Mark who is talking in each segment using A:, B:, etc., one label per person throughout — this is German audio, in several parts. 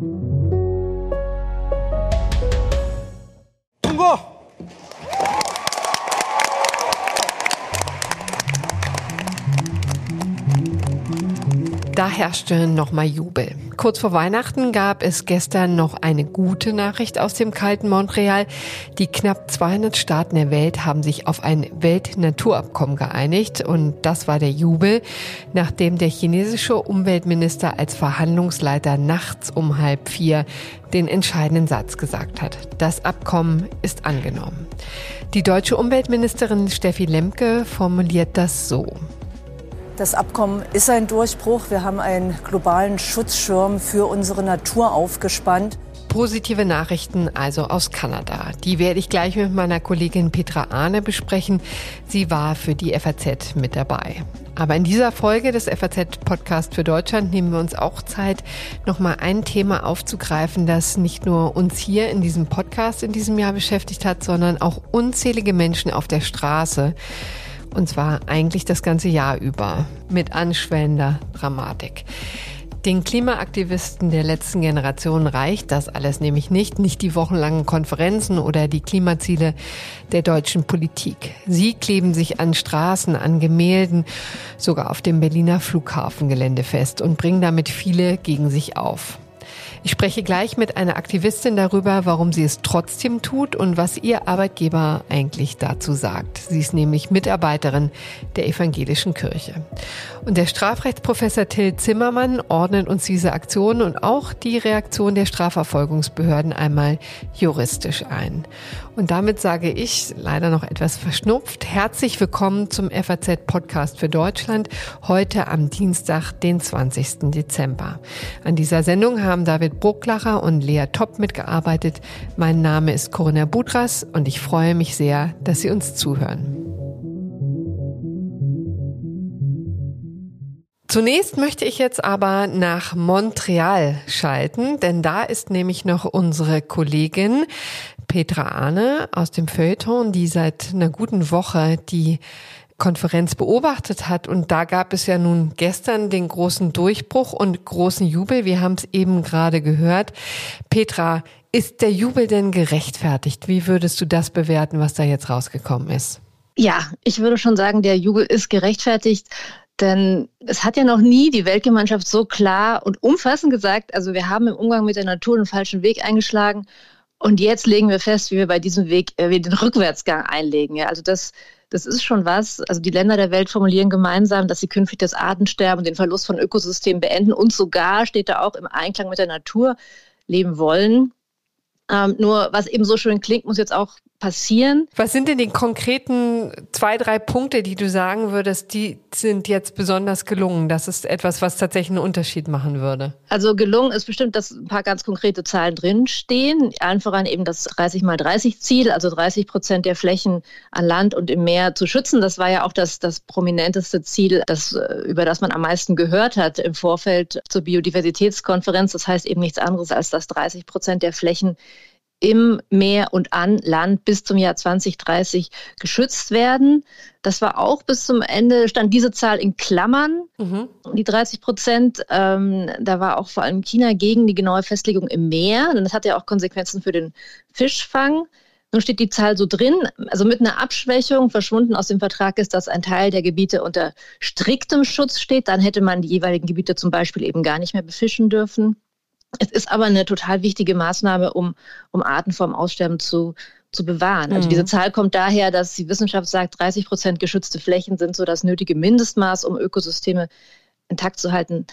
A: Da herrschte nochmal Jubel. Kurz vor Weihnachten gab es gestern noch eine gute Nachricht aus dem kalten Montreal. Die knapp 200 Staaten der Welt haben sich auf ein Weltnaturabkommen geeinigt und das war der Jubel, nachdem der chinesische Umweltminister als Verhandlungsleiter nachts um halb vier den entscheidenden Satz gesagt hat. Das Abkommen ist angenommen. Die deutsche Umweltministerin Steffi Lemke formuliert das so.
B: Das Abkommen ist ein Durchbruch. Wir haben einen globalen Schutzschirm für unsere Natur aufgespannt.
A: Positive Nachrichten also aus Kanada. Die werde ich gleich mit meiner Kollegin Petra Ahne besprechen. Sie war für die FAZ mit dabei. Aber in dieser Folge des FAZ Podcast für Deutschland nehmen wir uns auch Zeit, nochmal ein Thema aufzugreifen, das nicht nur uns hier in diesem Podcast in diesem Jahr beschäftigt hat, sondern auch unzählige Menschen auf der Straße. Und zwar eigentlich das ganze Jahr über mit anschwellender Dramatik. Den Klimaaktivisten der letzten Generation reicht das alles nämlich nicht, nicht die wochenlangen Konferenzen oder die Klimaziele der deutschen Politik. Sie kleben sich an Straßen, an Gemälden, sogar auf dem Berliner Flughafengelände fest und bringen damit viele gegen sich auf. Ich spreche gleich mit einer Aktivistin darüber, warum sie es trotzdem tut und was ihr Arbeitgeber eigentlich dazu sagt. Sie ist nämlich Mitarbeiterin der evangelischen Kirche. Und der Strafrechtsprofessor Till Zimmermann ordnet uns diese Aktion und auch die Reaktion der Strafverfolgungsbehörden einmal juristisch ein. Und damit sage ich, leider noch etwas verschnupft, herzlich willkommen zum FAZ Podcast für Deutschland, heute am Dienstag, den 20. Dezember. An dieser Sendung haben David Brucklacher und Lea Topp mitgearbeitet. Mein Name ist Corinna Budras und ich freue mich sehr, dass Sie uns zuhören. Zunächst möchte ich jetzt aber nach Montreal schalten, denn da ist nämlich noch unsere Kollegin Petra Ahne aus dem Feuilleton, die seit einer guten Woche die Konferenz beobachtet hat. Und da gab es ja nun gestern den großen Durchbruch und großen Jubel. Wir haben es eben gerade gehört. Petra, ist der Jubel denn gerechtfertigt? Wie würdest du das bewerten, was da jetzt rausgekommen ist?
C: Ja, ich würde schon sagen, der Jubel ist gerechtfertigt. Denn es hat ja noch nie die Weltgemeinschaft so klar und umfassend gesagt, also wir haben im Umgang mit der Natur einen falschen Weg eingeschlagen und jetzt legen wir fest, wie wir bei diesem Weg äh, den Rückwärtsgang einlegen. Ja, also das, das ist schon was. Also die Länder der Welt formulieren gemeinsam, dass sie künftig das Artensterben und den Verlust von Ökosystemen beenden und sogar steht da auch im Einklang mit der Natur leben wollen. Ähm, nur was eben so schön klingt, muss jetzt auch passieren.
A: Was sind denn die konkreten zwei, drei Punkte, die du sagen würdest, die sind jetzt besonders gelungen? Das ist etwas, was tatsächlich einen Unterschied machen würde.
C: Also gelungen ist bestimmt, dass ein paar ganz konkrete Zahlen drinstehen. Allen voran eben das 30 mal 30 Ziel, also 30 Prozent der Flächen an Land und im Meer zu schützen. Das war ja auch das, das prominenteste Ziel, das, äh, über das man am meisten gehört hat im Vorfeld zur Biodiversitätskonferenz. Das heißt eben nichts anderes, als dass 30 Prozent der Flächen im Meer und an Land bis zum Jahr 2030 geschützt werden. Das war auch bis zum Ende, stand diese Zahl in Klammern, mhm. die 30 Prozent. Ähm, da war auch vor allem China gegen die genaue Festlegung im Meer. Und das hat ja auch Konsequenzen für den Fischfang. Nun steht die Zahl so drin, also mit einer Abschwächung verschwunden aus dem Vertrag ist, dass ein Teil der Gebiete unter striktem Schutz steht. Dann hätte man die jeweiligen Gebiete zum Beispiel eben gar nicht mehr befischen dürfen. Es ist aber eine total wichtige Maßnahme, um, um Arten vom Aussterben zu, zu bewahren. Also mhm. diese Zahl kommt daher, dass die Wissenschaft sagt, 30 Prozent geschützte Flächen sind so das nötige Mindestmaß, um Ökosysteme intakt zu halten.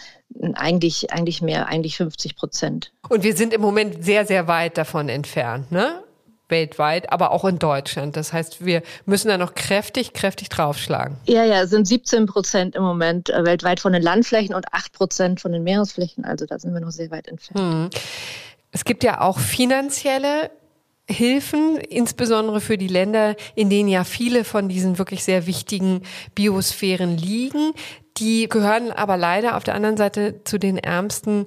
C: Eigentlich, eigentlich mehr, eigentlich 50 Prozent.
A: Und wir sind im Moment sehr, sehr weit davon entfernt, ne? Weltweit, aber auch in Deutschland. Das heißt, wir müssen da noch kräftig, kräftig draufschlagen.
C: Ja, ja, es sind 17 Prozent im Moment äh, weltweit von den Landflächen und 8 Prozent von den Meeresflächen. Also da sind wir noch sehr weit entfernt. Hm.
A: Es gibt ja auch finanzielle Hilfen, insbesondere für die Länder, in denen ja viele von diesen wirklich sehr wichtigen Biosphären liegen. Die gehören aber leider auf der anderen Seite zu den ärmsten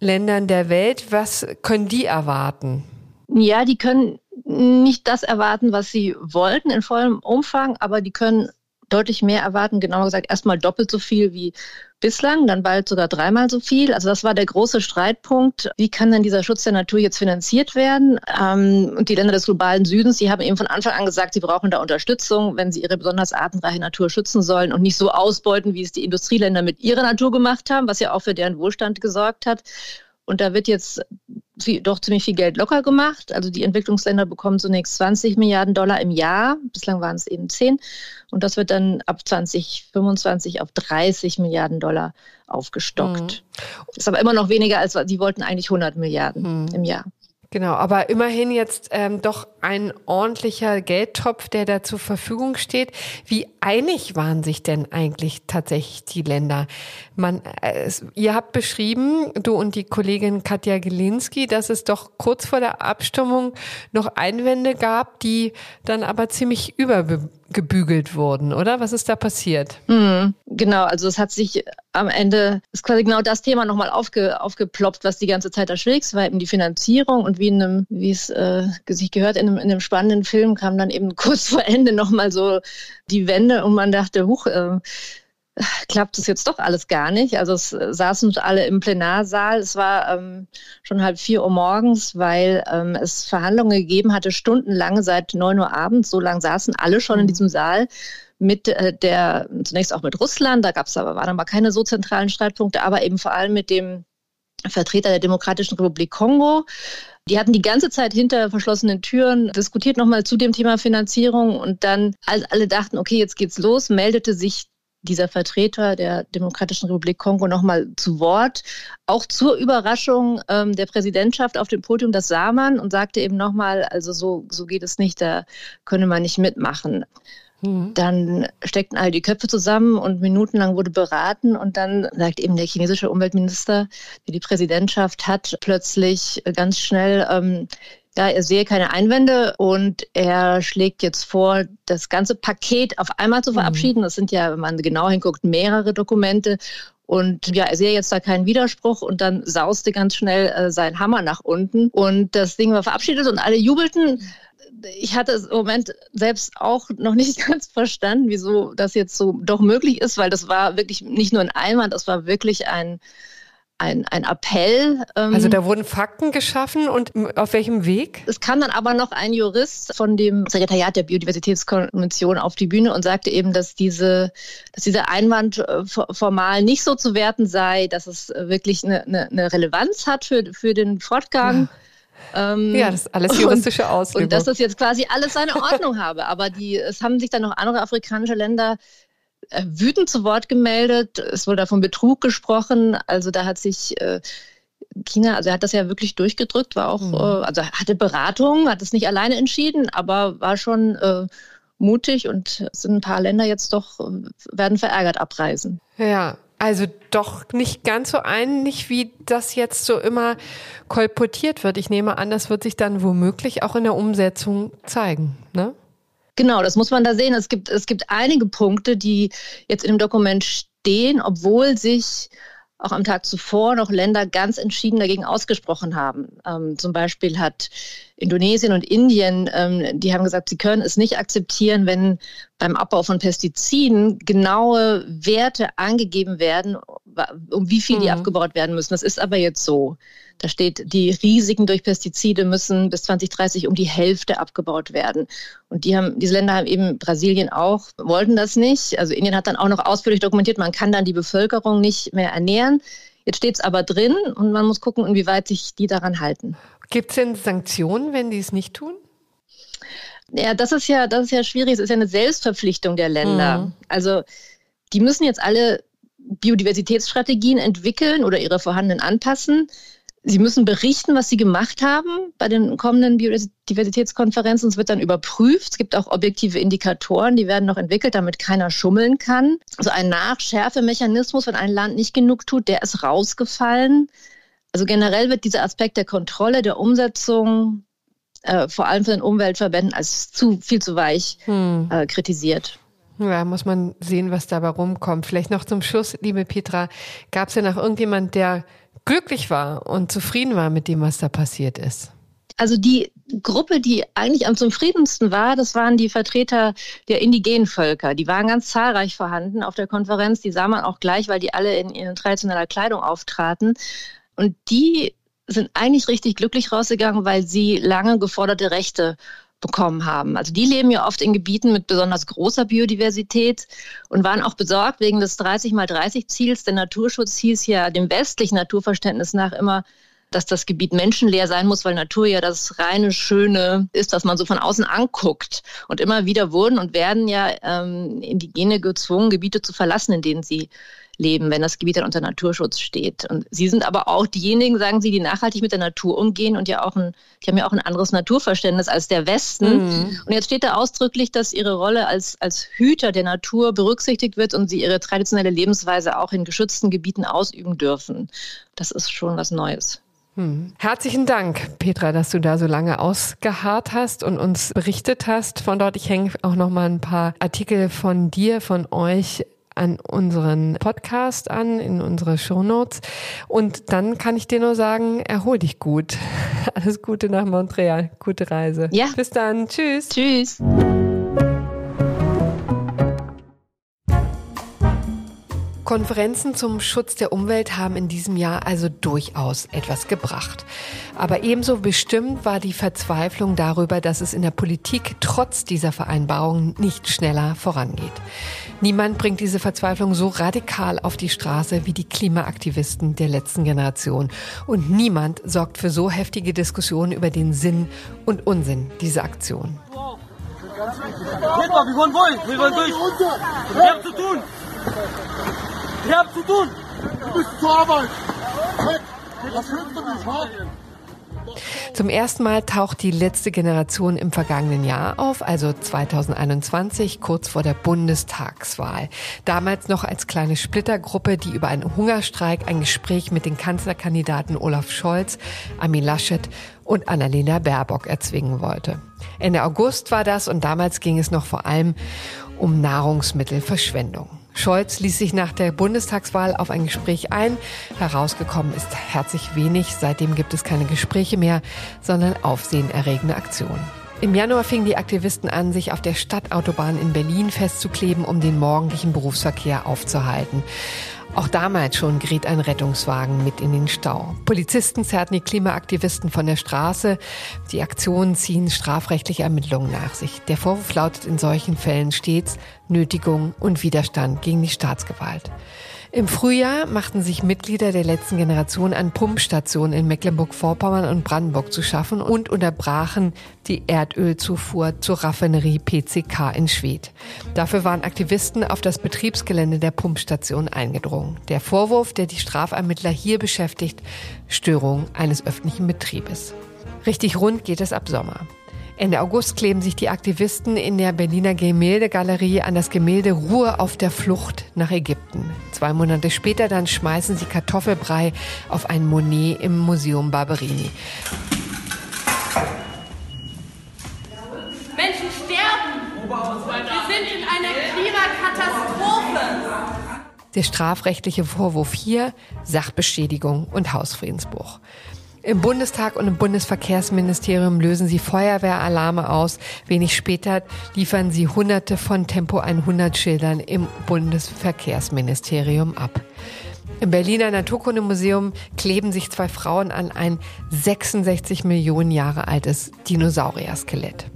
A: Ländern der Welt. Was können die erwarten?
C: Ja, die können nicht das erwarten, was sie wollten in vollem Umfang, aber die können deutlich mehr erwarten, genauer gesagt erstmal doppelt so viel wie bislang, dann bald sogar dreimal so viel. Also das war der große Streitpunkt. Wie kann denn dieser Schutz der Natur jetzt finanziert werden? Ähm, und die Länder des globalen Südens, die haben eben von Anfang an gesagt, sie brauchen da Unterstützung, wenn sie ihre besonders artenreiche Natur schützen sollen und nicht so ausbeuten, wie es die Industrieländer mit ihrer Natur gemacht haben, was ja auch für deren Wohlstand gesorgt hat. Und da wird jetzt viel, doch ziemlich viel Geld locker gemacht. Also die Entwicklungsländer bekommen zunächst 20 Milliarden Dollar im Jahr. Bislang waren es eben 10. Und das wird dann ab 2025 auf 30 Milliarden Dollar aufgestockt. Mhm. Ist aber immer noch weniger als, die wollten eigentlich 100 Milliarden mhm. im Jahr.
A: Genau, aber immerhin jetzt ähm, doch ein ordentlicher Geldtopf, der da zur Verfügung steht. Wie einig waren sich denn eigentlich tatsächlich die Länder? Man, äh, ihr habt beschrieben, du und die Kollegin Katja Gelinski, dass es doch kurz vor der Abstimmung noch Einwände gab, die dann aber ziemlich über gebügelt wurden, oder? Was ist da passiert?
C: Mhm, genau, also es hat sich am Ende, ist quasi genau das Thema nochmal aufge, aufgeploppt, was die ganze Zeit das Schwierigste war, eben die Finanzierung und wie in einem, wie es äh, sich gehört, in einem, in einem spannenden Film kam dann eben kurz vor Ende nochmal so die Wende und man dachte, huch, äh, klappt es jetzt doch alles gar nicht. Also es äh, saßen alle im Plenarsaal. Es war ähm, schon halb vier Uhr morgens, weil ähm, es Verhandlungen gegeben hatte, stundenlang seit neun Uhr abends. So lange saßen alle schon in mhm. diesem Saal mit äh, der, zunächst auch mit Russland, da gab es aber, waren aber keine so zentralen Streitpunkte, aber eben vor allem mit dem Vertreter der Demokratischen Republik Kongo. Die hatten die ganze Zeit hinter verschlossenen Türen diskutiert nochmal zu dem Thema Finanzierung und dann, als alle dachten, okay, jetzt geht's los, meldete sich dieser Vertreter der Demokratischen Republik Kongo nochmal zu Wort, auch zur Überraschung ähm, der Präsidentschaft auf dem Podium, das sah man und sagte eben nochmal, also so, so geht es nicht, da könne man nicht mitmachen. Mhm. Dann steckten all die Köpfe zusammen und minutenlang wurde beraten und dann sagt eben der chinesische Umweltminister, der die Präsidentschaft hat, plötzlich ganz schnell, ähm, ja, er sehe keine Einwände und er schlägt jetzt vor, das ganze Paket auf einmal zu mhm. verabschieden. Das sind ja, wenn man genau hinguckt, mehrere Dokumente. Und ja, er sehe jetzt da keinen Widerspruch und dann sauste ganz schnell äh, sein Hammer nach unten und das Ding war verabschiedet und alle jubelten. Ich hatte es im Moment selbst auch noch nicht ganz verstanden, wieso das jetzt so doch möglich ist, weil das war wirklich nicht nur ein Einwand, das war wirklich ein, ein, ein Appell.
A: Ähm, also da wurden Fakten geschaffen und auf welchem Weg?
C: Es kam dann aber noch ein Jurist von dem Sekretariat der Biodiversitätskonvention auf die Bühne und sagte eben, dass, diese, dass dieser Einwand äh, formal nicht so zu werten sei, dass es wirklich eine, eine, eine Relevanz hat für, für den Fortgang.
A: Ja. Ähm, ja, das ist alles juristische Auslegung.
C: Und dass das jetzt quasi alles seine Ordnung habe. Aber die, es haben sich dann noch andere afrikanische Länder äh, wütend zu Wort gemeldet. Es wurde da von Betrug gesprochen. Also da hat sich äh, China, also er hat das ja wirklich durchgedrückt, war auch, mhm. äh, also hatte Beratung, hat es nicht alleine entschieden, aber war schon äh, mutig und es sind ein paar Länder jetzt doch, äh, werden verärgert abreisen.
A: Ja, also doch nicht ganz so einig, wie das jetzt so immer kolportiert wird. Ich nehme an, das wird sich dann womöglich auch in der Umsetzung zeigen. Ne?
C: Genau, das muss man da sehen. Es gibt, es gibt einige Punkte, die jetzt in dem Dokument stehen, obwohl sich auch am Tag zuvor noch Länder ganz entschieden dagegen ausgesprochen haben. Ähm, zum Beispiel hat Indonesien und Indien, ähm, die haben gesagt, sie können es nicht akzeptieren, wenn beim Abbau von Pestiziden genaue Werte angegeben werden, um wie viel die mhm. abgebaut werden müssen. Das ist aber jetzt so. Da steht, die Risiken durch Pestizide müssen bis 2030 um die Hälfte abgebaut werden. Und die haben, diese Länder haben eben Brasilien auch, wollten das nicht. Also Indien hat dann auch noch ausführlich dokumentiert, man kann dann die Bevölkerung nicht mehr ernähren. Jetzt steht es aber drin und man muss gucken, inwieweit sich die daran halten.
A: Gibt es denn Sanktionen, wenn die es nicht tun?
C: Ja, das ist ja, das ist ja schwierig. Es ist ja eine Selbstverpflichtung der Länder. Mhm. Also die müssen jetzt alle Biodiversitätsstrategien entwickeln oder ihre vorhandenen anpassen. Sie müssen berichten, was Sie gemacht haben bei den kommenden Biodiversitätskonferenzen. Es wird dann überprüft. Es gibt auch objektive Indikatoren, die werden noch entwickelt, damit keiner schummeln kann. Also ein Nachschärfemechanismus, wenn ein Land nicht genug tut, der ist rausgefallen. Also generell wird dieser Aspekt der Kontrolle, der Umsetzung, äh, vor allem von den Umweltverbänden, als zu viel zu weich hm. äh, kritisiert.
A: Ja, muss man sehen, was dabei rumkommt. Vielleicht noch zum Schluss, liebe Petra, gab es ja noch irgendjemand, der glücklich war und zufrieden war mit dem, was da passiert ist?
C: Also die, Gruppe, die eigentlich am zufriedensten war, das waren die Vertreter der indigenen Völker. Die waren ganz zahlreich vorhanden auf der Konferenz. Die sah man auch gleich, weil die alle in, in traditioneller Kleidung auftraten. Und die sind eigentlich richtig glücklich rausgegangen, weil sie lange geforderte Rechte bekommen haben. Also die leben ja oft in Gebieten mit besonders großer Biodiversität und waren auch besorgt wegen des 30 mal 30 Ziels. Der Naturschutz hieß ja dem westlichen Naturverständnis nach immer, dass das Gebiet menschenleer sein muss, weil Natur ja das reine, schöne ist, was man so von außen anguckt. Und immer wieder wurden und werden ja ähm, Indigene gezwungen, Gebiete zu verlassen, in denen sie leben, wenn das Gebiet dann unter Naturschutz steht. Und Sie sind aber auch diejenigen, sagen Sie, die nachhaltig mit der Natur umgehen und ja auch ein, die haben ja auch ein anderes Naturverständnis als der Westen. Mhm. Und jetzt steht da ausdrücklich, dass Ihre Rolle als, als Hüter der Natur berücksichtigt wird und Sie Ihre traditionelle Lebensweise auch in geschützten Gebieten ausüben dürfen. Das ist schon was Neues.
A: Hm. Herzlichen Dank, Petra, dass du da so lange ausgeharrt hast und uns berichtet hast von dort. Ich hänge auch noch mal ein paar Artikel von dir, von euch an unseren Podcast an, in unsere Shownotes. Und dann kann ich dir nur sagen, erhol dich gut. Alles Gute nach Montreal. Gute Reise.
C: Ja.
A: Bis dann. Tschüss.
C: Tschüss.
A: Konferenzen zum Schutz der Umwelt haben in diesem Jahr also durchaus etwas gebracht. Aber ebenso bestimmt war die Verzweiflung darüber, dass es in der Politik trotz dieser Vereinbarungen nicht schneller vorangeht. Niemand bringt diese Verzweiflung so radikal auf die Straße wie die Klimaaktivisten der letzten Generation. Und niemand sorgt für so heftige Diskussionen über den Sinn und Unsinn dieser Aktion.
D: wir wollen durch, wir wollen durch. Wir haben zu tun. Wir haben zu tun. Wir müssen zur Arbeit. Was hilft nicht,
A: zum ersten Mal taucht die letzte Generation im vergangenen Jahr auf, also 2021, kurz vor der Bundestagswahl. Damals noch als kleine Splittergruppe, die über einen Hungerstreik ein Gespräch mit den Kanzlerkandidaten Olaf Scholz, Armin Laschet und Annalena Baerbock erzwingen wollte. Ende August war das und damals ging es noch vor allem um Nahrungsmittelverschwendung. Scholz ließ sich nach der Bundestagswahl auf ein Gespräch ein. Herausgekommen ist herzlich wenig. Seitdem gibt es keine Gespräche mehr, sondern aufsehenerregende Aktionen. Im Januar fingen die Aktivisten an, sich auf der Stadtautobahn in Berlin festzukleben, um den morgendlichen Berufsverkehr aufzuhalten. Auch damals schon geriet ein Rettungswagen mit in den Stau. Polizisten zerrten die Klimaaktivisten von der Straße. Die Aktionen ziehen strafrechtliche Ermittlungen nach sich. Der Vorwurf lautet in solchen Fällen stets Nötigung und Widerstand gegen die Staatsgewalt. Im Frühjahr machten sich Mitglieder der letzten Generation an Pumpstationen in Mecklenburg-Vorpommern und Brandenburg zu schaffen und unterbrachen die Erdölzufuhr zur Raffinerie PCK in Schwedt. Dafür waren Aktivisten auf das Betriebsgelände der Pumpstation eingedrungen. Der Vorwurf, der die Strafermittler hier beschäftigt, Störung eines öffentlichen Betriebes. Richtig rund geht es ab Sommer. Ende August kleben sich die Aktivisten in der Berliner Gemäldegalerie an das Gemälde Ruhe auf der Flucht nach Ägypten. Zwei Monate später dann schmeißen sie Kartoffelbrei auf ein Monet im Museum Barberini.
E: Menschen sterben. Wir sind in einer Klimakatastrophe.
A: Der strafrechtliche Vorwurf hier Sachbeschädigung und Hausfriedensbruch. Im Bundestag und im Bundesverkehrsministerium lösen sie Feuerwehralarme aus. Wenig später liefern sie hunderte von Tempo 100 Schildern im Bundesverkehrsministerium ab. Im Berliner Naturkundemuseum kleben sich zwei Frauen an ein 66 Millionen Jahre altes Dinosaurier-Skelett.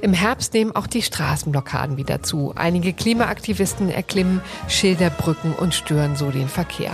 A: Im Herbst nehmen auch die Straßenblockaden wieder zu. Einige Klimaaktivisten erklimmen Schilderbrücken und stören so den Verkehr.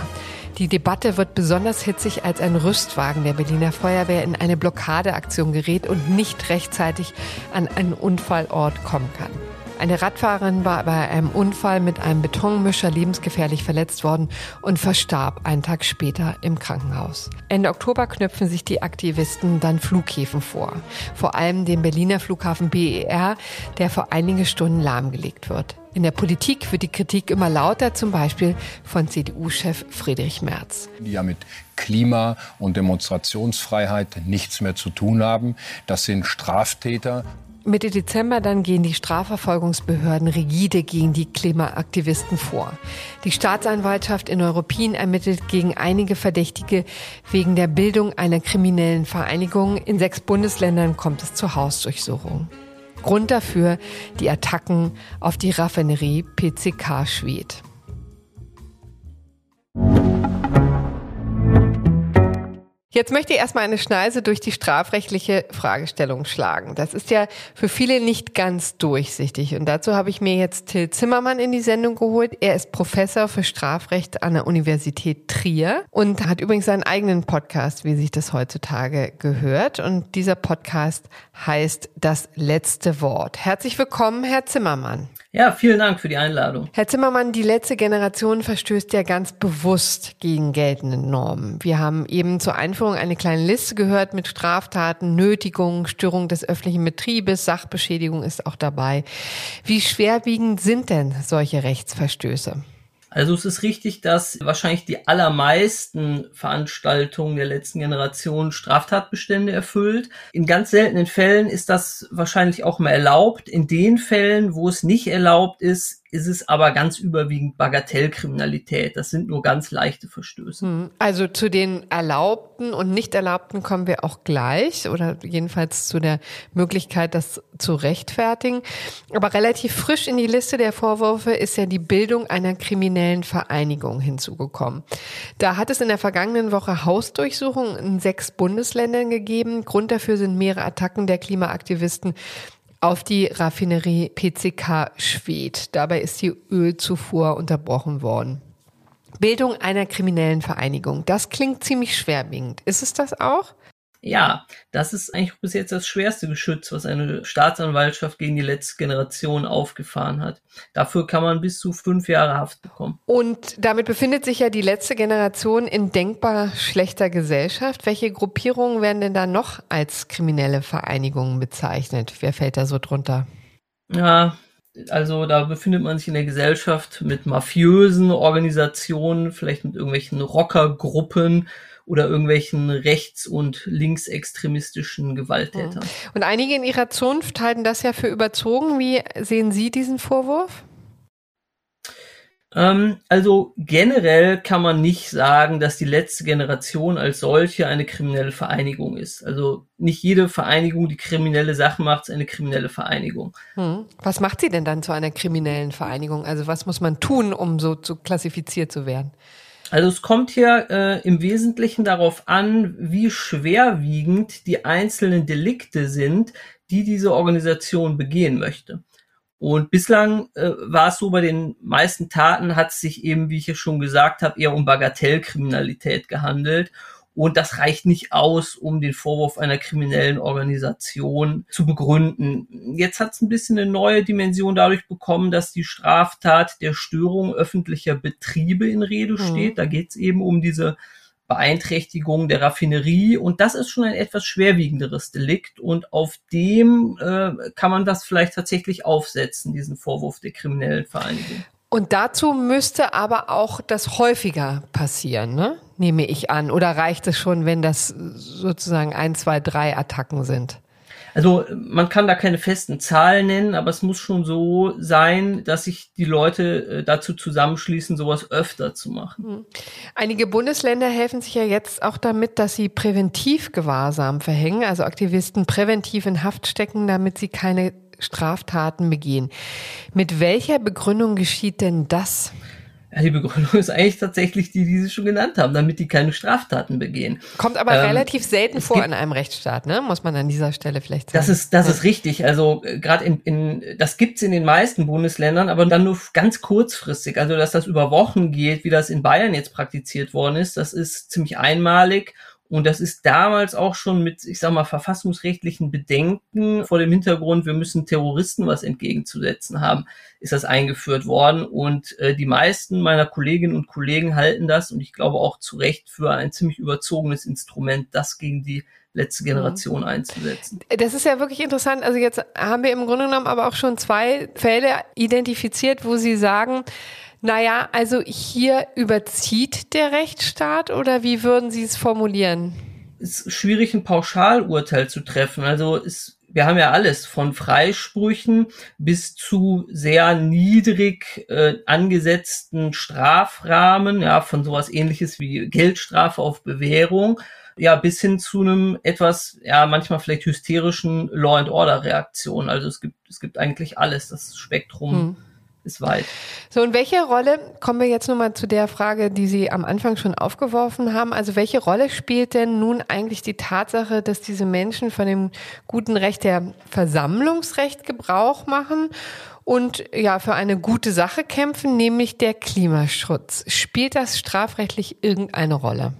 A: Die Debatte wird besonders hitzig, als ein Rüstwagen der Berliner Feuerwehr in eine Blockadeaktion gerät und nicht rechtzeitig an einen Unfallort kommen kann. Eine Radfahrerin war bei einem Unfall mit einem Betonmischer lebensgefährlich verletzt worden und verstarb einen Tag später im Krankenhaus. Ende Oktober knöpfen sich die Aktivisten dann Flughäfen vor. Vor allem den Berliner Flughafen BER, der vor einigen Stunden lahmgelegt wird. In der Politik wird die Kritik immer lauter, zum Beispiel von CDU-Chef Friedrich Merz.
F: Die ja mit Klima- und Demonstrationsfreiheit nichts mehr zu tun haben. Das sind Straftäter
A: Mitte Dezember dann gehen die Strafverfolgungsbehörden rigide gegen die Klimaaktivisten vor. Die Staatsanwaltschaft in Europien ermittelt gegen einige Verdächtige wegen der Bildung einer kriminellen Vereinigung. In sechs Bundesländern kommt es zur Hausdurchsuchung. Grund dafür die Attacken auf die Raffinerie PCK Schwedt. Jetzt möchte ich erstmal eine Schneise durch die strafrechtliche Fragestellung schlagen. Das ist ja für viele nicht ganz durchsichtig. Und dazu habe ich mir jetzt Till Zimmermann in die Sendung geholt. Er ist Professor für Strafrecht an der Universität Trier und hat übrigens seinen eigenen Podcast, wie sich das heutzutage gehört. Und dieser Podcast heißt Das letzte Wort. Herzlich willkommen, Herr Zimmermann.
F: Ja, vielen Dank für die Einladung.
A: Herr Zimmermann, die letzte Generation verstößt ja ganz bewusst gegen geltende Normen. Wir haben eben zur Einführung eine kleine Liste gehört mit Straftaten, Nötigung, Störung des öffentlichen Betriebes, Sachbeschädigung ist auch dabei. Wie schwerwiegend sind denn solche Rechtsverstöße?
F: Also es ist richtig, dass wahrscheinlich die allermeisten Veranstaltungen der letzten Generation Straftatbestände erfüllt. In ganz seltenen Fällen ist das wahrscheinlich auch mal erlaubt. In den Fällen, wo es nicht erlaubt ist, ist es aber ganz überwiegend Bagatellkriminalität. Das sind nur ganz leichte Verstöße. Hm.
A: Also zu den erlaubten und nicht erlaubten kommen wir auch gleich oder jedenfalls zu der Möglichkeit, das zu rechtfertigen. Aber relativ frisch in die Liste der Vorwürfe ist ja die Bildung einer kriminellen Vereinigung hinzugekommen. Da hat es in der vergangenen Woche Hausdurchsuchungen in sechs Bundesländern gegeben. Grund dafür sind mehrere Attacken der Klimaaktivisten auf die Raffinerie PCK Schwedt. Dabei ist die Ölzufuhr unterbrochen worden. Bildung einer kriminellen Vereinigung. Das klingt ziemlich schwerwiegend. Ist es das auch?
F: Ja, das ist eigentlich bis jetzt das schwerste Geschütz, was eine Staatsanwaltschaft gegen die letzte Generation aufgefahren hat. Dafür kann man bis zu fünf Jahre Haft bekommen.
A: Und damit befindet sich ja die letzte Generation in denkbar schlechter Gesellschaft. Welche Gruppierungen werden denn da noch als kriminelle Vereinigungen bezeichnet? Wer fällt da so drunter?
F: Ja, also da befindet man sich in der Gesellschaft mit mafiösen Organisationen, vielleicht mit irgendwelchen Rockergruppen, oder irgendwelchen rechts- und linksextremistischen Gewalttätern.
A: Und einige in ihrer Zunft halten das ja für überzogen. Wie sehen Sie diesen Vorwurf?
F: Ähm, also generell kann man nicht sagen, dass die letzte Generation als solche eine kriminelle Vereinigung ist. Also nicht jede Vereinigung, die kriminelle Sachen macht, ist eine kriminelle Vereinigung.
A: Hm. Was macht sie denn dann zu einer kriminellen Vereinigung? Also was muss man tun, um so zu klassifiziert zu werden?
F: Also es kommt hier äh, im Wesentlichen darauf an, wie schwerwiegend die einzelnen Delikte sind, die diese Organisation begehen möchte. Und bislang äh, war es so, bei den meisten Taten hat es sich eben, wie ich ja schon gesagt habe, eher um Bagatellkriminalität gehandelt. Und das reicht nicht aus, um den Vorwurf einer kriminellen Organisation zu begründen. Jetzt hat es ein bisschen eine neue Dimension dadurch bekommen, dass die Straftat der Störung öffentlicher Betriebe in Rede mhm. steht. Da geht es eben um diese Beeinträchtigung der Raffinerie und das ist schon ein etwas schwerwiegenderes Delikt und auf dem äh, kann man das vielleicht tatsächlich aufsetzen, diesen Vorwurf der kriminellen Vereinigung.
A: Und dazu müsste aber auch das häufiger passieren, ne? nehme ich an. Oder reicht es schon, wenn das sozusagen ein, zwei, drei Attacken sind?
F: Also man kann da keine festen Zahlen nennen, aber es muss schon so sein, dass sich die Leute äh, dazu zusammenschließen, sowas öfter zu machen. Hm.
A: Einige Bundesländer helfen sich ja jetzt auch damit, dass sie Präventivgewahrsam verhängen, also Aktivisten präventiv in Haft stecken, damit sie keine Straftaten begehen. Mit welcher Begründung geschieht denn das?
F: Ja, die Begründung ist eigentlich tatsächlich die, die Sie schon genannt haben, damit die keine Straftaten begehen.
A: Kommt aber ähm, relativ selten vor in einem Rechtsstaat, ne? Muss man an dieser Stelle vielleicht sagen.
F: Das ist, das ja. ist richtig. Also äh, gerade in, in, das gibt's in den meisten Bundesländern, aber dann nur ganz kurzfristig. Also dass das über Wochen geht, wie das in Bayern jetzt praktiziert worden ist, das ist ziemlich einmalig und das ist damals auch schon mit, ich sag mal, verfassungsrechtlichen Bedenken vor dem Hintergrund, wir müssen Terroristen was entgegenzusetzen haben, ist das eingeführt worden. Und äh, die meisten meiner Kolleginnen und Kollegen halten das, und ich glaube auch zu Recht, für ein ziemlich überzogenes Instrument, das gegen die letzte Generation mhm. einzusetzen.
A: Das ist ja wirklich interessant. Also jetzt haben wir im Grunde genommen aber auch schon zwei Fälle identifiziert, wo Sie sagen, naja, also hier überzieht der Rechtsstaat oder wie würden Sie es formulieren?
F: Es ist schwierig, ein Pauschalurteil zu treffen. Also es wir haben ja alles von Freisprüchen bis zu sehr niedrig äh, angesetzten Strafrahmen, ja, von sowas ähnliches wie Geldstrafe auf Bewährung, ja, bis hin zu einem etwas, ja, manchmal vielleicht hysterischen Law and Order Reaktion. Also es gibt, es gibt eigentlich alles, das Spektrum. Hm ist weit.
A: So, und welche Rolle, kommen wir jetzt nochmal zu der Frage, die Sie am Anfang schon aufgeworfen haben, also welche Rolle spielt denn nun eigentlich die Tatsache, dass diese Menschen von dem guten Recht der Versammlungsrecht Gebrauch machen und ja für eine gute Sache kämpfen, nämlich der Klimaschutz? Spielt das strafrechtlich irgendeine Rolle?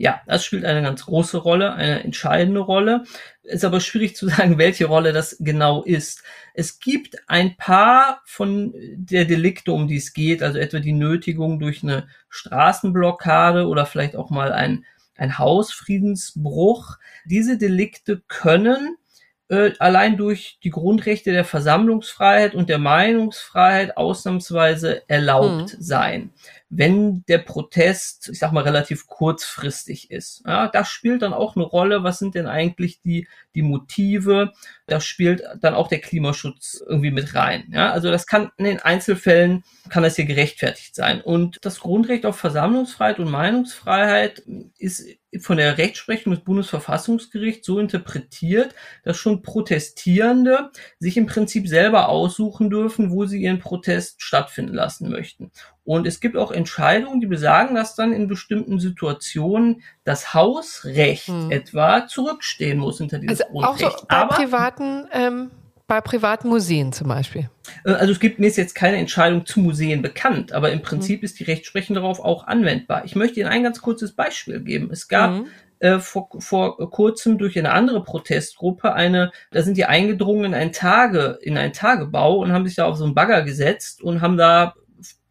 F: Ja, das spielt eine ganz große Rolle, eine entscheidende Rolle. Ist aber schwierig zu sagen, welche Rolle das genau ist. Es gibt ein paar von der Delikte, um die es geht, also etwa die Nötigung durch eine Straßenblockade oder vielleicht auch mal ein, ein Hausfriedensbruch. Diese Delikte können äh, allein durch die Grundrechte der Versammlungsfreiheit und der Meinungsfreiheit ausnahmsweise erlaubt mhm. sein wenn der Protest, ich sag mal, relativ kurzfristig ist. Ja, das spielt dann auch eine Rolle. Was sind denn eigentlich die, die Motive? Da spielt dann auch der Klimaschutz irgendwie mit rein. Ja, also das kann in den Einzelfällen, kann das hier gerechtfertigt sein. Und das Grundrecht auf Versammlungsfreiheit und Meinungsfreiheit ist von der Rechtsprechung des Bundesverfassungsgerichts so interpretiert, dass schon Protestierende sich im Prinzip selber aussuchen dürfen, wo sie ihren Protest stattfinden lassen möchten. Und es gibt auch Entscheidungen, die besagen, dass dann in bestimmten Situationen das Hausrecht hm. etwa zurückstehen muss hinter diesem also Grundrecht.
A: Auch so bei Aber, privaten ähm bei privaten Museen zum Beispiel?
F: Äh, also es gibt mir jetzt keine Entscheidung zu Museen bekannt, aber im Prinzip mhm. ist die Rechtsprechung darauf auch anwendbar. Ich möchte Ihnen ein ganz kurzes Beispiel geben. Es gab mhm. äh, vor, vor kurzem durch eine andere Protestgruppe eine, da sind die eingedrungen in ein Tage, in ein Tagebau und haben sich da auf so einen Bagger gesetzt und haben da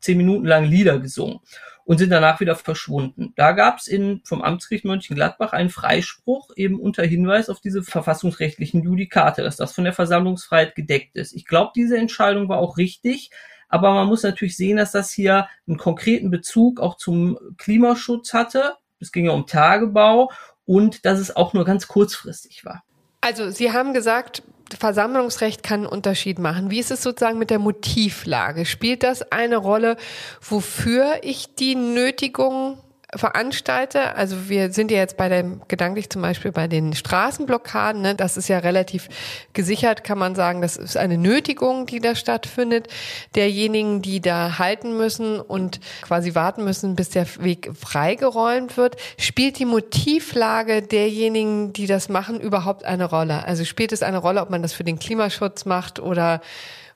F: zehn Minuten lang Lieder gesungen und sind danach wieder verschwunden. Da gab es vom Amtsgericht Mönchengladbach einen Freispruch eben unter Hinweis auf diese verfassungsrechtlichen Judikate, dass das von der Versammlungsfreiheit gedeckt ist. Ich glaube, diese Entscheidung war auch richtig. Aber man muss natürlich sehen, dass das hier einen konkreten Bezug auch zum Klimaschutz hatte. Es ging ja um Tagebau und dass es auch nur ganz kurzfristig war.
A: Also Sie haben gesagt, Versammlungsrecht kann einen Unterschied machen. Wie ist es sozusagen mit der Motivlage? Spielt das eine Rolle, wofür ich die Nötigung veranstalte. Also wir sind ja jetzt bei dem, gedanklich zum Beispiel bei den Straßenblockaden, ne, das ist ja relativ gesichert, kann man sagen, das ist eine Nötigung, die da stattfindet, derjenigen, die da halten müssen und quasi warten müssen, bis der Weg freigeräumt wird. Spielt die Motivlage derjenigen, die das machen, überhaupt eine Rolle? Also spielt es eine Rolle, ob man das für den Klimaschutz macht oder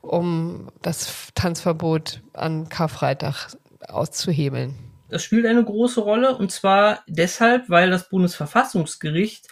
A: um das Tanzverbot an Karfreitag auszuhebeln?
F: Das spielt eine große Rolle und zwar deshalb, weil das Bundesverfassungsgericht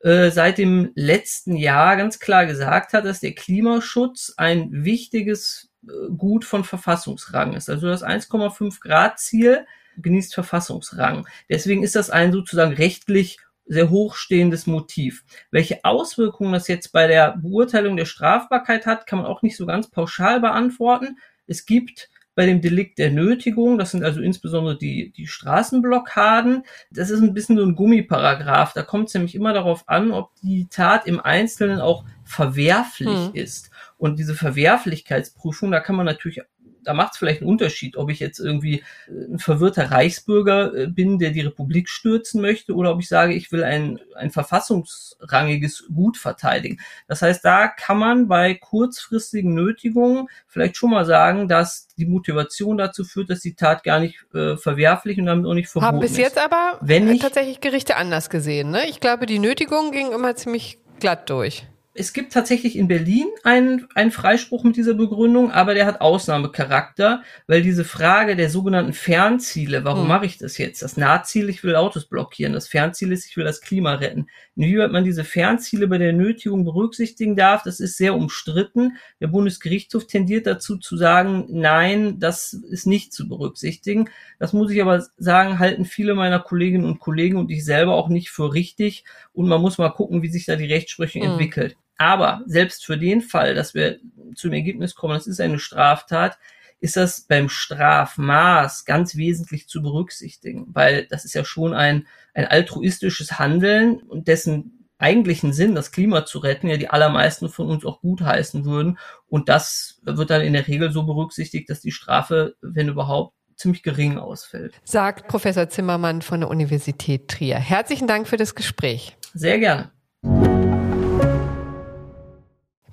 F: äh, seit dem letzten Jahr ganz klar gesagt hat, dass der Klimaschutz ein wichtiges äh, Gut von Verfassungsrang ist. Also das 1,5 Grad Ziel genießt Verfassungsrang. Deswegen ist das ein sozusagen rechtlich sehr hochstehendes Motiv. Welche Auswirkungen das jetzt bei der Beurteilung der Strafbarkeit hat, kann man auch nicht so ganz pauschal beantworten. Es gibt bei dem Delikt der Nötigung. Das sind also insbesondere die, die Straßenblockaden. Das ist ein bisschen so ein Gummiparagraph. Da kommt es nämlich immer darauf an, ob die Tat im Einzelnen auch verwerflich hm. ist. Und diese Verwerflichkeitsprüfung, da kann man natürlich da macht es vielleicht einen Unterschied, ob ich jetzt irgendwie äh, ein verwirrter Reichsbürger äh, bin, der die Republik stürzen möchte, oder ob ich sage, ich will ein, ein verfassungsrangiges Gut verteidigen. Das heißt, da kann man bei kurzfristigen Nötigungen vielleicht schon mal sagen, dass die Motivation dazu führt, dass die Tat gar nicht äh, verwerflich und damit auch nicht verboten
A: Haben bis
F: ist.
A: jetzt aber Wenn ich, tatsächlich Gerichte anders gesehen. Ne? Ich glaube, die Nötigung ging immer ziemlich glatt durch
F: es gibt tatsächlich in Berlin einen, einen Freispruch mit dieser Begründung, aber der hat Ausnahmecharakter, weil diese Frage der sogenannten Fernziele, warum hm. mache ich das jetzt? Das Nahziel, ich will Autos blockieren. Das Fernziel ist, ich will das Klima retten. Inwieweit man diese Fernziele bei der Nötigung berücksichtigen darf, das ist sehr umstritten. Der Bundesgerichtshof tendiert dazu zu sagen, nein, das ist nicht zu berücksichtigen. Das muss ich aber sagen, halten viele meiner Kolleginnen und Kollegen und ich selber auch nicht für richtig. Und man muss mal gucken, wie sich da die Rechtsprechung hm. entwickelt. Aber selbst für den Fall, dass wir zum Ergebnis kommen, das ist eine Straftat, ist das beim Strafmaß ganz wesentlich zu berücksichtigen, weil das ist ja schon ein, ein altruistisches Handeln und dessen eigentlichen Sinn, das Klima zu retten, ja die allermeisten von uns auch gut heißen würden. Und das wird dann in der Regel so berücksichtigt, dass die Strafe, wenn überhaupt, ziemlich gering ausfällt.
A: Sagt Professor Zimmermann von der Universität Trier. Herzlichen Dank für das Gespräch.
F: Sehr gerne.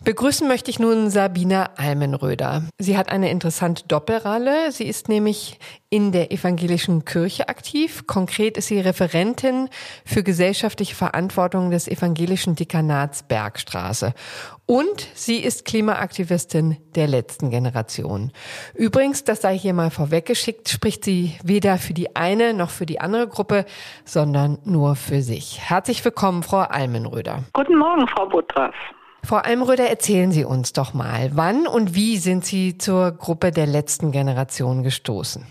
A: Begrüßen möchte ich nun Sabina Almenröder. Sie hat eine interessante Doppelrolle. Sie ist nämlich in der evangelischen Kirche aktiv. Konkret ist sie Referentin für gesellschaftliche Verantwortung des evangelischen Dekanats Bergstraße. Und sie ist Klimaaktivistin der letzten Generation. Übrigens, das sei hier mal vorweggeschickt, spricht sie weder für die eine noch für die andere Gruppe, sondern nur für sich. Herzlich willkommen, Frau Almenröder.
G: Guten Morgen, Frau Butras.
A: Frau Almröder, erzählen Sie uns doch mal, wann und wie sind Sie zur Gruppe der letzten Generation gestoßen?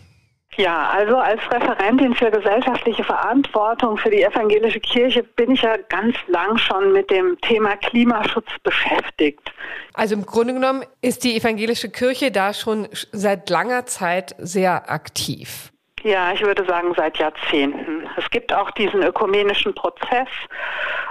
G: Ja, also als Referentin für gesellschaftliche Verantwortung für die evangelische Kirche bin ich ja ganz lang schon mit dem Thema Klimaschutz beschäftigt.
A: Also im Grunde genommen ist die evangelische Kirche da schon seit langer Zeit sehr aktiv.
G: Ja, ich würde sagen seit Jahrzehnten. Es gibt auch diesen ökumenischen Prozess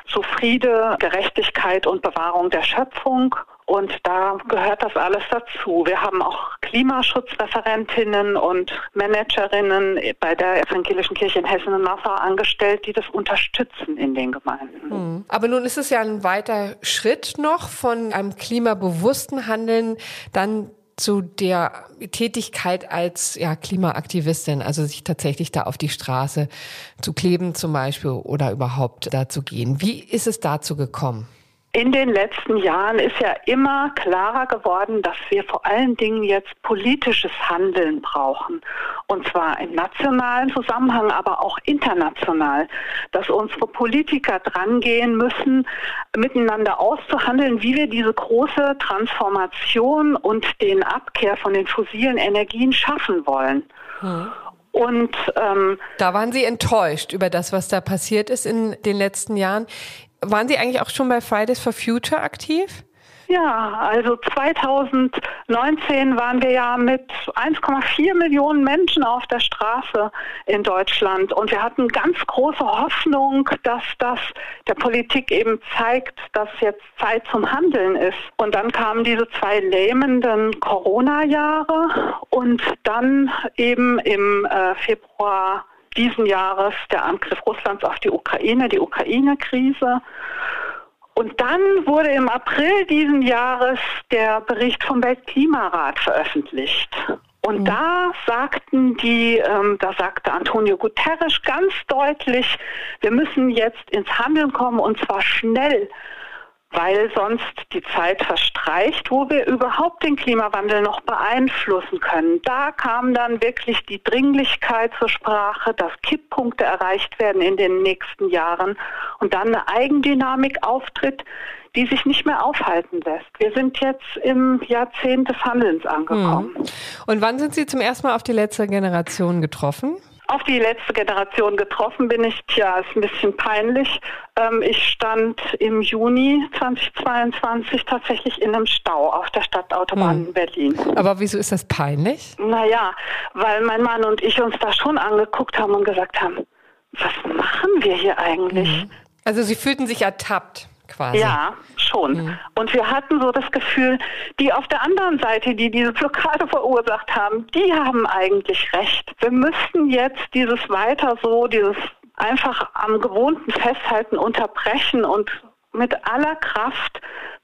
G: zu Friede, Gerechtigkeit und Bewahrung der Schöpfung. Und da gehört das alles dazu. Wir haben auch Klimaschutzreferentinnen und Managerinnen bei der Evangelischen Kirche in Hessen und Nassau angestellt, die das unterstützen in den Gemeinden.
A: Hm. Aber nun ist es ja ein weiter Schritt noch von einem klimabewussten Handeln dann zu der Tätigkeit als ja, Klimaaktivistin, also sich tatsächlich da auf die Straße zu kleben zum Beispiel oder überhaupt da zu gehen. Wie ist es dazu gekommen?
G: In den letzten Jahren ist ja immer klarer geworden, dass wir vor allen Dingen jetzt politisches Handeln brauchen. Und zwar im nationalen Zusammenhang, aber auch international. Dass unsere Politiker drangehen müssen, miteinander auszuhandeln, wie wir diese große Transformation und den Abkehr von den fossilen Energien schaffen wollen. Hm.
A: Und ähm, da waren Sie enttäuscht über das, was da passiert ist in den letzten Jahren. Waren Sie eigentlich auch schon bei Fridays for Future aktiv?
G: Ja, also 2019 waren wir ja mit 1,4 Millionen Menschen auf der Straße in Deutschland und wir hatten ganz große Hoffnung, dass das der Politik eben zeigt, dass jetzt Zeit zum Handeln ist. Und dann kamen diese zwei lähmenden Corona-Jahre und dann eben im äh, Februar diesen Jahres der Angriff Russlands auf die Ukraine, die Ukraine-Krise. Und dann wurde im April diesen Jahres der Bericht vom Weltklimarat veröffentlicht. Und mhm. da sagten die, ähm, da sagte Antonio Guterres ganz deutlich, wir müssen jetzt ins Handeln kommen und zwar schnell weil sonst die Zeit verstreicht, wo wir überhaupt den Klimawandel noch beeinflussen können. Da kam dann wirklich die Dringlichkeit zur Sprache, dass Kipppunkte erreicht werden in den nächsten Jahren und dann eine Eigendynamik auftritt, die sich nicht mehr aufhalten lässt. Wir sind jetzt im Jahrzehnt des Handelns angekommen. Hm.
A: Und wann sind Sie zum ersten Mal auf die letzte Generation getroffen?
G: Auf die letzte Generation getroffen bin ich, tja, ist ein bisschen peinlich. Ähm, ich stand im Juni 2022 tatsächlich in einem Stau auf der Stadtautobahn hm. in Berlin.
A: Aber wieso ist das peinlich?
G: Naja, weil mein Mann und ich uns da schon angeguckt haben und gesagt haben, was machen wir hier eigentlich? Mhm.
A: Also Sie fühlten sich ertappt quasi.
G: Ja, schon. Mhm. Und wir hatten so das Gefühl, die auf der anderen Seite, die diese Blockade verursacht haben, die haben eigentlich recht. Wir müssten jetzt dieses weiter so, dieses einfach am Gewohnten festhalten, unterbrechen und mit aller Kraft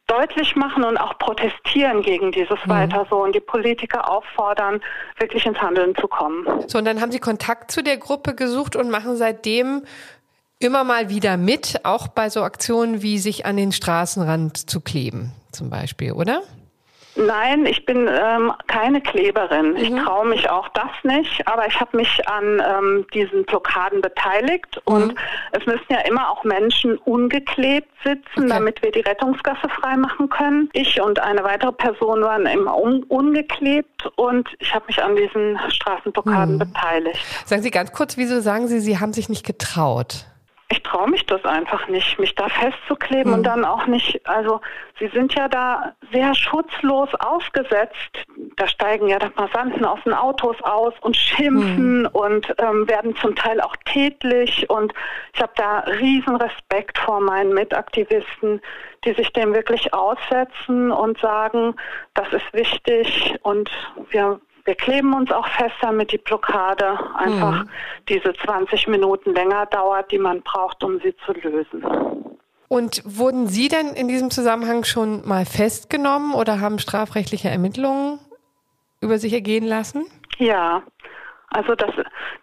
G: deutlich machen und auch protestieren gegen dieses mhm. Weiter so und die Politiker auffordern, wirklich ins Handeln zu kommen.
A: So, und dann haben Sie Kontakt zu der Gruppe gesucht und machen seitdem immer mal wieder mit, auch bei so Aktionen wie sich an den Straßenrand zu kleben, zum Beispiel, oder?
G: Nein, ich bin ähm, keine Kleberin. Mhm. Ich traue mich auch das nicht, aber ich habe mich an ähm, diesen Blockaden beteiligt mhm. und es müssen ja immer auch Menschen ungeklebt sitzen, okay. damit wir die Rettungsgasse freimachen können. Ich und eine weitere Person waren immer un ungeklebt und ich habe mich an diesen Straßenblockaden mhm. beteiligt.
A: Sagen Sie ganz kurz, wieso sagen Sie, Sie haben sich nicht getraut?
G: Ich traue mich das einfach nicht, mich da festzukleben mhm. und dann auch nicht, also sie sind ja da sehr schutzlos ausgesetzt. Da steigen ja dann Passanten aus den Autos aus und schimpfen mhm. und ähm, werden zum Teil auch tätlich und ich habe da riesen Respekt vor meinen Mitaktivisten, die sich dem wirklich aussetzen und sagen, das ist wichtig und wir wir kleben uns auch fest, damit die Blockade einfach mhm. diese 20 Minuten länger dauert, die man braucht, um sie zu lösen.
A: Und wurden Sie denn in diesem Zusammenhang schon mal festgenommen oder haben strafrechtliche Ermittlungen über sich ergehen lassen?
G: Ja, also das,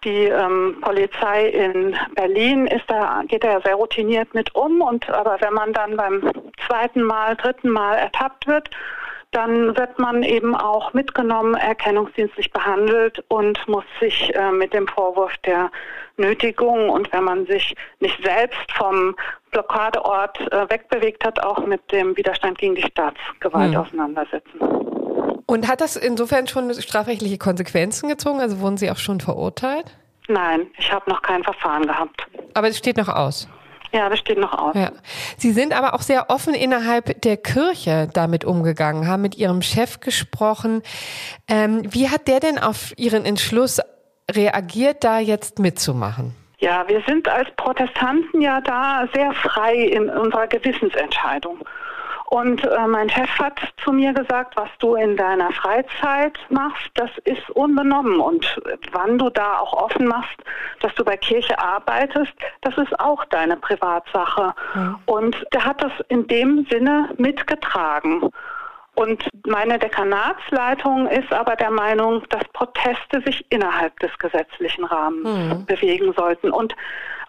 G: die ähm, Polizei in Berlin ist da, geht da ja sehr routiniert mit um und aber wenn man dann beim zweiten Mal, dritten Mal ertappt wird, dann wird man eben auch mitgenommen, erkennungsdienstlich behandelt und muss sich äh, mit dem Vorwurf der Nötigung und wenn man sich nicht selbst vom Blockadeort äh, wegbewegt hat, auch mit dem Widerstand gegen die Staatsgewalt hm. auseinandersetzen.
A: Und hat das insofern schon strafrechtliche Konsequenzen gezogen? Also wurden Sie auch schon verurteilt?
G: Nein, ich habe noch kein Verfahren gehabt.
A: Aber es steht noch aus.
G: Ja, das steht noch aus. Ja.
A: Sie sind aber auch sehr offen innerhalb der Kirche damit umgegangen, haben mit Ihrem Chef gesprochen. Ähm, wie hat der denn auf Ihren Entschluss reagiert, da jetzt mitzumachen?
G: Ja, wir sind als Protestanten ja da sehr frei in unserer Gewissensentscheidung. Und äh, mein Chef hat zu mir gesagt, was du in deiner Freizeit machst, das ist unbenommen. Und wann du da auch offen machst, dass du bei Kirche arbeitest, das ist auch deine Privatsache. Mhm. Und der hat das in dem Sinne mitgetragen. Und meine Dekanatsleitung ist aber der Meinung, dass Proteste sich innerhalb des gesetzlichen Rahmens mhm. bewegen sollten. Und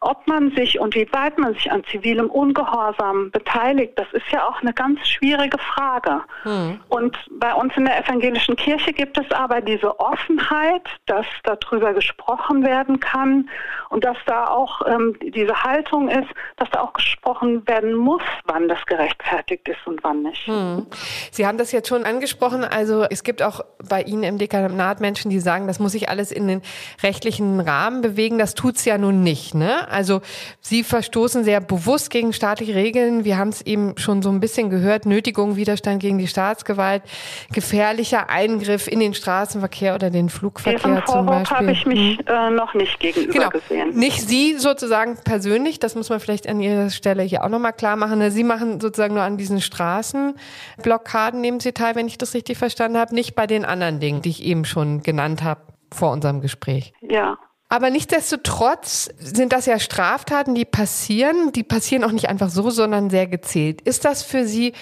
G: ob man sich und wie weit man sich an zivilem Ungehorsam beteiligt, das ist ja auch eine ganz schwierige Frage. Mhm. Und bei uns in der evangelischen Kirche gibt es aber diese Offenheit, dass darüber gesprochen werden kann und dass da auch ähm, diese Haltung ist, dass da auch gesprochen werden muss, wann das gerechtfertigt ist und wann nicht.
A: Mhm. Sie haben das jetzt schon angesprochen, also es gibt auch bei Ihnen im Dekanat Menschen, die sagen, das muss sich alles in den rechtlichen Rahmen bewegen. Das tut's ja nun nicht, ne? Also Sie verstoßen sehr bewusst gegen staatliche Regeln. Wir haben es eben schon so ein bisschen gehört. Nötigung, Widerstand gegen die Staatsgewalt, gefährlicher Eingriff in den Straßenverkehr oder den Flugverkehr Diesen zum Beispiel.
G: habe ich mich hm. äh, noch nicht gegenüber genau. gesehen.
A: Nicht Sie sozusagen persönlich, das muss man vielleicht an Ihrer Stelle hier auch nochmal klar machen. Sie machen sozusagen nur an diesen Straßenblockaden, nehmen Sie teil, wenn ich das richtig verstanden habe, nicht bei den anderen Dingen, die ich eben schon genannt habe vor unserem Gespräch.
G: Ja,
A: aber nichtsdestotrotz sind das ja Straftaten, die passieren. Die passieren auch nicht einfach so, sondern sehr gezählt. Ist das für Sie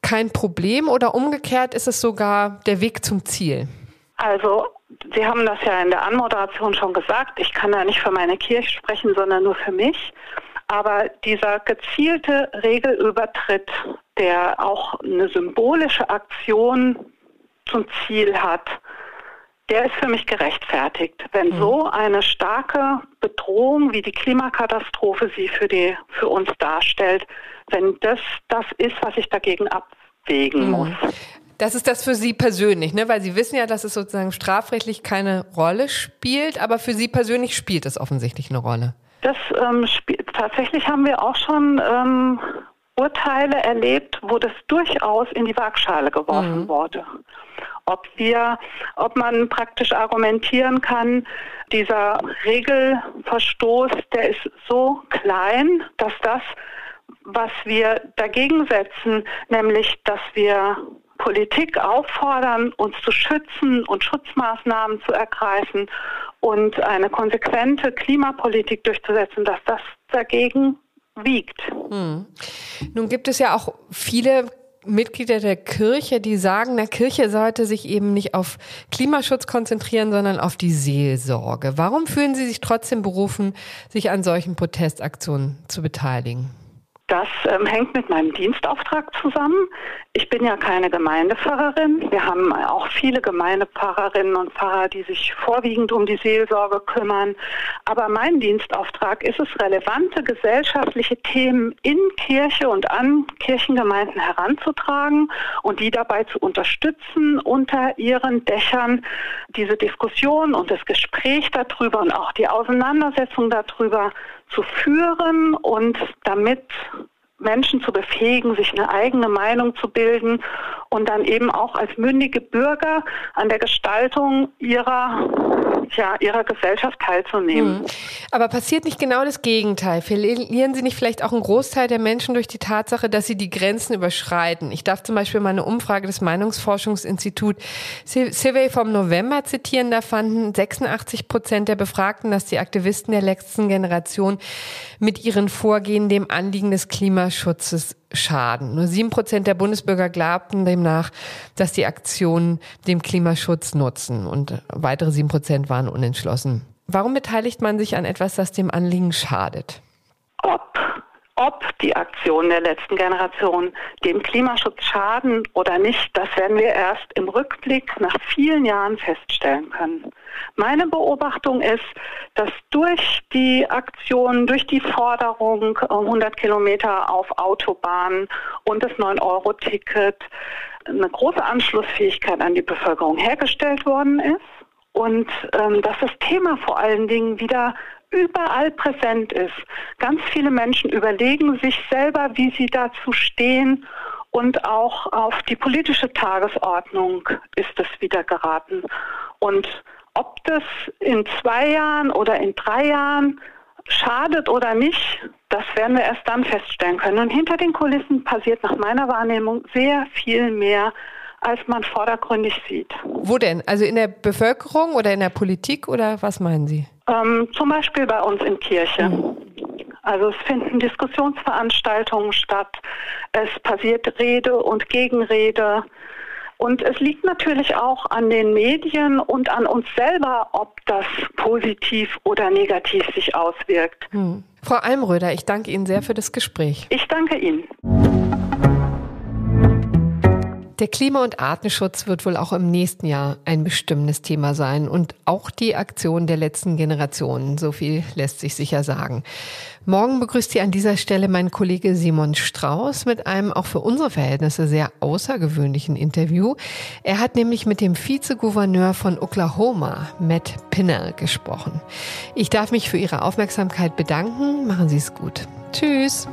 A: kein Problem oder umgekehrt ist es sogar der Weg zum Ziel?
G: Also Sie haben das ja in der Anmoderation schon gesagt. Ich kann da nicht für meine Kirche sprechen, sondern nur für mich. Aber dieser gezielte Regelübertritt, der auch eine symbolische Aktion zum Ziel hat, der ist für mich gerechtfertigt. Wenn mhm. so eine starke Bedrohung wie die Klimakatastrophe sie für, die, für uns darstellt, wenn das das ist, was ich dagegen abwägen mhm. muss.
A: Das ist das für Sie persönlich, ne? Weil Sie wissen ja, dass es sozusagen strafrechtlich keine Rolle spielt, aber für Sie persönlich spielt es offensichtlich eine Rolle.
G: Das ähm, tatsächlich haben wir auch schon ähm, Urteile erlebt, wo das durchaus in die Waagschale geworfen mhm. wurde ob wir, ob man praktisch argumentieren kann, dieser Regelverstoß, der ist so klein, dass das, was wir dagegen setzen, nämlich, dass wir Politik auffordern, uns zu schützen und Schutzmaßnahmen zu ergreifen und eine konsequente Klimapolitik durchzusetzen, dass das dagegen wiegt. Hm.
A: Nun gibt es ja auch viele Mitglieder der Kirche, die sagen, der Kirche sollte sich eben nicht auf Klimaschutz konzentrieren, sondern auf die Seelsorge. Warum fühlen Sie sich trotzdem berufen, sich an solchen Protestaktionen zu beteiligen?
G: Das ähm, hängt mit meinem Dienstauftrag zusammen. Ich bin ja keine Gemeindepfarrerin. Wir haben auch viele Gemeindepfarrerinnen und Pfarrer, die sich vorwiegend um die Seelsorge kümmern. Aber mein Dienstauftrag ist es, relevante gesellschaftliche Themen in Kirche und an Kirchengemeinden heranzutragen und die dabei zu unterstützen, unter ihren Dächern diese Diskussion und das Gespräch darüber und auch die Auseinandersetzung darüber zu führen und damit Menschen zu befähigen, sich eine eigene Meinung zu bilden und dann eben auch als mündige Bürger an der Gestaltung ihrer, ja, ihrer Gesellschaft teilzunehmen. Mhm.
A: Aber passiert nicht genau das Gegenteil? Verlieren Sie nicht vielleicht auch einen Großteil der Menschen durch die Tatsache, dass sie die Grenzen überschreiten? Ich darf zum Beispiel mal eine Umfrage des Meinungsforschungsinstituts Survey vom November zitieren. Da fanden 86 Prozent der Befragten, dass die Aktivisten der letzten Generation mit ihren Vorgehen dem Anliegen des Klimaschutzes schaden. Nur sieben Prozent der Bundesbürger glaubten demnach, dass die Aktionen dem Klimaschutz nutzen und weitere sieben Prozent waren unentschlossen. Warum beteiligt man sich an etwas, das dem Anliegen schadet?
G: Ob ob die Aktionen der letzten Generation dem Klimaschutz schaden oder nicht, das werden wir erst im Rückblick nach vielen Jahren feststellen können. Meine Beobachtung ist, dass durch die Aktion, durch die Forderung 100 Kilometer auf Autobahnen und das 9-Euro-Ticket eine große Anschlussfähigkeit an die Bevölkerung hergestellt worden ist und ähm, dass das Thema vor allen Dingen wieder überall präsent ist. Ganz viele Menschen überlegen sich selber, wie sie dazu stehen und auch auf die politische Tagesordnung ist es wieder geraten. Und ob das in zwei Jahren oder in drei Jahren schadet oder nicht, das werden wir erst dann feststellen können. Und hinter den Kulissen passiert nach meiner Wahrnehmung sehr viel mehr, als man vordergründig sieht.
A: Wo denn? Also in der Bevölkerung oder in der Politik oder was meinen Sie?
G: Ähm, zum Beispiel bei uns in Kirche. Mhm. Also es finden Diskussionsveranstaltungen statt, es passiert Rede und Gegenrede. Und es liegt natürlich auch an den Medien und an uns selber, ob das positiv oder negativ sich auswirkt. Hm.
A: Frau Almröder, ich danke Ihnen sehr für das Gespräch.
G: Ich danke Ihnen.
A: Der Klima- und Artenschutz wird wohl auch im nächsten Jahr ein bestimmendes Thema sein und auch die Aktion der letzten Generationen. So viel lässt sich sicher sagen. Morgen begrüßt Sie an dieser Stelle mein Kollege Simon Strauß mit einem auch für unsere Verhältnisse sehr außergewöhnlichen Interview. Er hat nämlich mit dem Vizegouverneur von Oklahoma, Matt Pinner, gesprochen. Ich darf mich für Ihre Aufmerksamkeit bedanken. Machen Sie es gut. Tschüss.